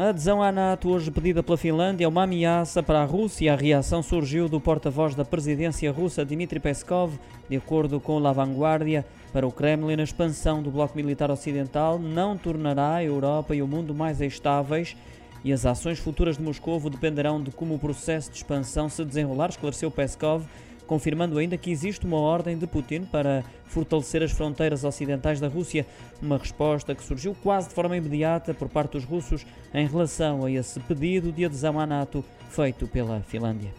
A adesão à NATO, hoje pedida pela Finlândia, é uma ameaça para a Rússia. A reação surgiu do porta-voz da presidência russa, Dmitry Peskov. De acordo com La Vanguardia, para o Kremlin, a expansão do bloco militar ocidental não tornará a Europa e o mundo mais estáveis e as ações futuras de Moscou dependerão de como o processo de expansão se desenrolar, esclareceu Peskov confirmando ainda que existe uma ordem de Putin para fortalecer as fronteiras ocidentais da Rússia, uma resposta que surgiu quase de forma imediata por parte dos russos em relação a esse pedido de adesão à NATO feito pela Finlândia.